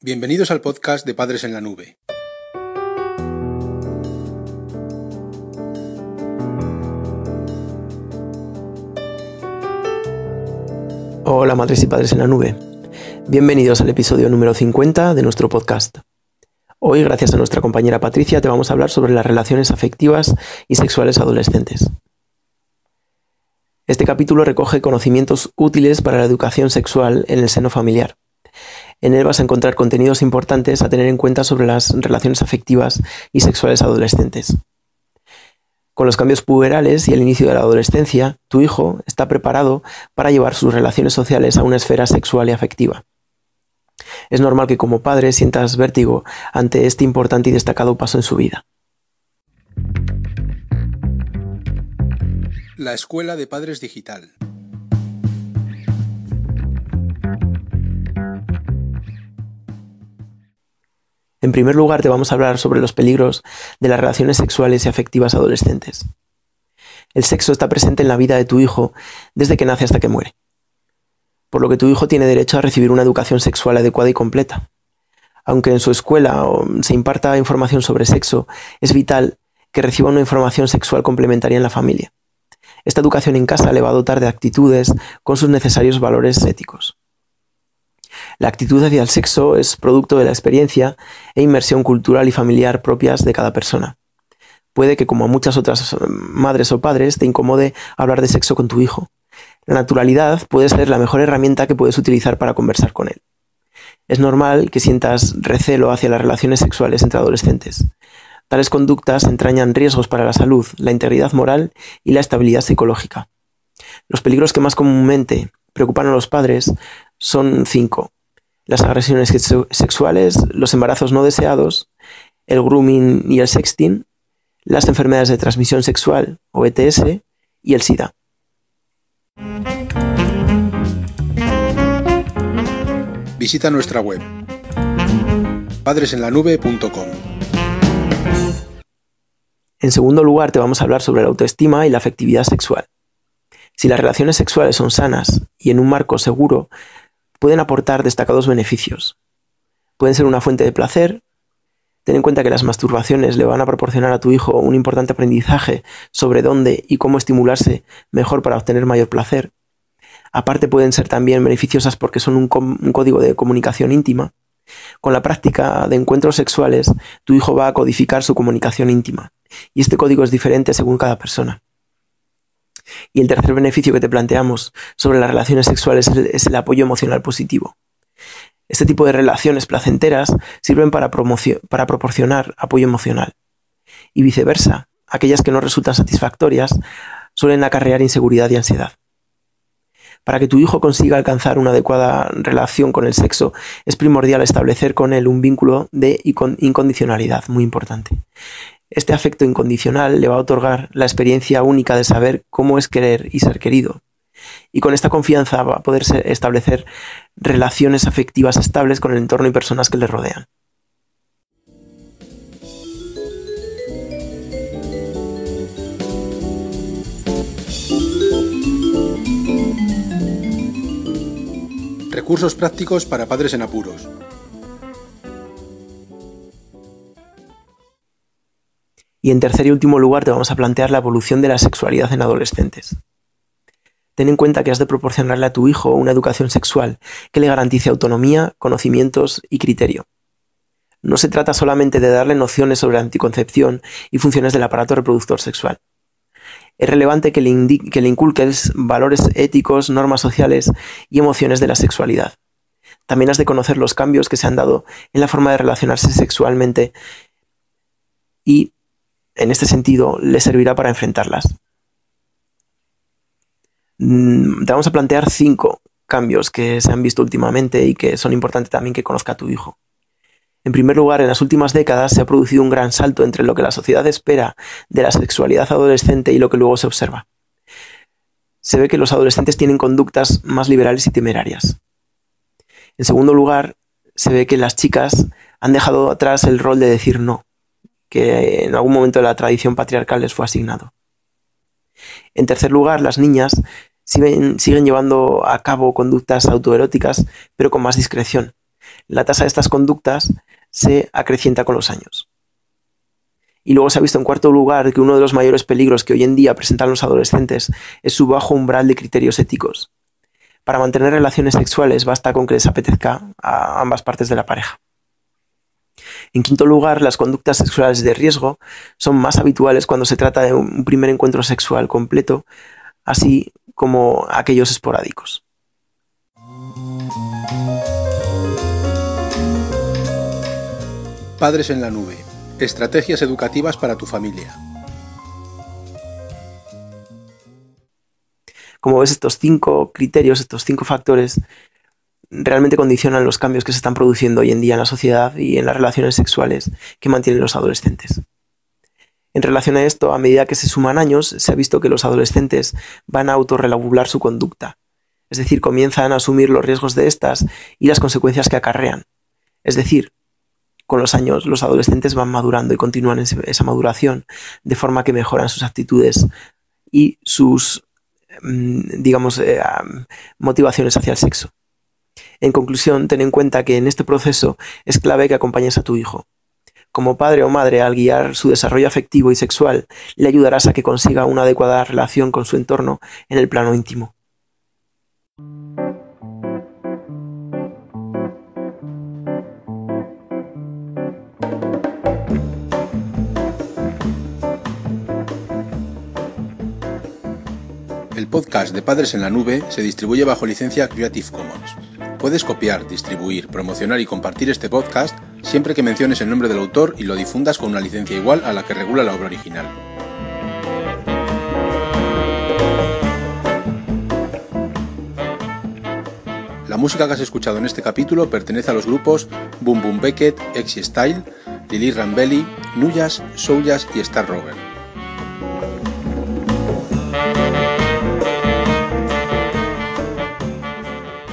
Bienvenidos al podcast de Padres en la Nube. Hola madres y padres en la nube. Bienvenidos al episodio número 50 de nuestro podcast. Hoy, gracias a nuestra compañera Patricia, te vamos a hablar sobre las relaciones afectivas y sexuales adolescentes. Este capítulo recoge conocimientos útiles para la educación sexual en el seno familiar. En él vas a encontrar contenidos importantes a tener en cuenta sobre las relaciones afectivas y sexuales adolescentes. Con los cambios puberales y el inicio de la adolescencia, tu hijo está preparado para llevar sus relaciones sociales a una esfera sexual y afectiva. Es normal que como padre sientas vértigo ante este importante y destacado paso en su vida. La Escuela de Padres Digital. En primer lugar, te vamos a hablar sobre los peligros de las relaciones sexuales y afectivas adolescentes. El sexo está presente en la vida de tu hijo desde que nace hasta que muere, por lo que tu hijo tiene derecho a recibir una educación sexual adecuada y completa. Aunque en su escuela se imparta información sobre sexo, es vital que reciba una información sexual complementaria en la familia. Esta educación en casa le va a dotar de actitudes con sus necesarios valores éticos. La actitud hacia el sexo es producto de la experiencia e inmersión cultural y familiar propias de cada persona. Puede que, como a muchas otras eh, madres o padres, te incomode hablar de sexo con tu hijo. La naturalidad puede ser la mejor herramienta que puedes utilizar para conversar con él. Es normal que sientas recelo hacia las relaciones sexuales entre adolescentes. Tales conductas entrañan riesgos para la salud, la integridad moral y la estabilidad psicológica. Los peligros que más comúnmente preocupan a los padres son cinco. Las agresiones sexuales, los embarazos no deseados, el grooming y el sexting, las enfermedades de transmisión sexual o ETS y el SIDA. Visita nuestra web padresenlanube.com. En segundo lugar, te vamos a hablar sobre la autoestima y la afectividad sexual. Si las relaciones sexuales son sanas y en un marco seguro, pueden aportar destacados beneficios. Pueden ser una fuente de placer. Ten en cuenta que las masturbaciones le van a proporcionar a tu hijo un importante aprendizaje sobre dónde y cómo estimularse mejor para obtener mayor placer. Aparte pueden ser también beneficiosas porque son un, un código de comunicación íntima. Con la práctica de encuentros sexuales, tu hijo va a codificar su comunicación íntima, y este código es diferente según cada persona. Y el tercer beneficio que te planteamos sobre las relaciones sexuales es el, apoyo emocional positivo. Este tipo de relaciones placenteras sirven para, para proporcionar apoyo emocional. Y viceversa, aquellas que no resultan satisfactorias suelen acarrear inseguridad y ansiedad. Para que tu hijo consiga alcanzar una adecuada relación con el sexo, es primordial establecer con él un vínculo de incondicionalidad muy importante. Este afecto incondicional le va a otorgar la experiencia única de saber cómo es querer y ser querido. Y con esta confianza va a poder establecer relaciones afectivas estables con el entorno y personas que le rodean. Recursos prácticos para padres en apuros. Y en tercer y último lugar te vamos a plantear la evolución de la sexualidad en adolescentes. Ten en cuenta que has de proporcionarle a tu hijo una educación sexual que le garantice autonomía, conocimientos y criterio. No se trata solamente de darle nociones sobre anticoncepción y funciones del aparato reproductor sexual. Es relevante que le, que le inculques valores éticos, normas sociales y emociones de la sexualidad. También has de conocer los cambios que se han dado en la forma de relacionarse sexualmente y en este sentido, le servirá para enfrentarlas. Mm, te vamos a plantear cinco cambios que se han visto últimamente y que son importantes también que conozca tu hijo. En primer lugar, en las últimas décadas se ha producido un gran salto entre lo que la sociedad espera de la sexualidad adolescente y lo que luego se observa. Se ve que los adolescentes tienen conductas más liberales y temerarias. En segundo lugar, se ve que las chicas han dejado atrás el rol de decir no que en algún momento de la tradición patriarcal les fue asignado. En tercer lugar, las niñas siguen, llevando a cabo conductas autoeróticas, pero con más discreción. la tasa de estas conductas se acrecienta con los años. Y luego se ha visto en cuarto lugar que uno de los mayores peligros que hoy en día presentan los adolescentes es su bajo umbral de criterios éticos. Para mantener relaciones sexuales basta con que les apetezca a ambas partes de la pareja. En quinto lugar, las conductas sexuales de riesgo son más habituales cuando se trata de un primer encuentro sexual completo, así como aquellos esporádicos. Padres en la nube. Estrategias educativas para tu familia. Como ves, estos cinco criterios, estos cinco factores, realmente condicionan los cambios que se están produciendo hoy en día en la sociedad y en las relaciones sexuales que mantienen los adolescentes. En relación a esto, a medida que se suman años, se ha visto que los adolescentes van a autorregular su conducta, es decir, comienzan a asumir los riesgos de estas y las consecuencias que acarrean. Es decir, con los años los adolescentes van madurando y continúan esa maduración de forma que mejoran sus actitudes y sus, mm, digamos, eh, motivaciones hacia el sexo. En conclusión, ten en cuenta que en este proceso es clave que acompañes a tu hijo. Como padre o madre, al guiar su desarrollo afectivo y sexual, le ayudarás a que consiga una adecuada relación con su entorno en el plano íntimo. El podcast de Padres en la Nube se distribuye bajo licencia Creative Commons. Puedes copiar, distribuir, promocionar y compartir este podcast siempre que menciones el nombre del autor y lo difundas con una licencia igual a la que regula la obra original. La música que has escuchado en este capítulo pertenece a los grupos Boom Boom Beckett, Exy Style, Lily Rambelli, Nuyas, Souljas y Star Rover.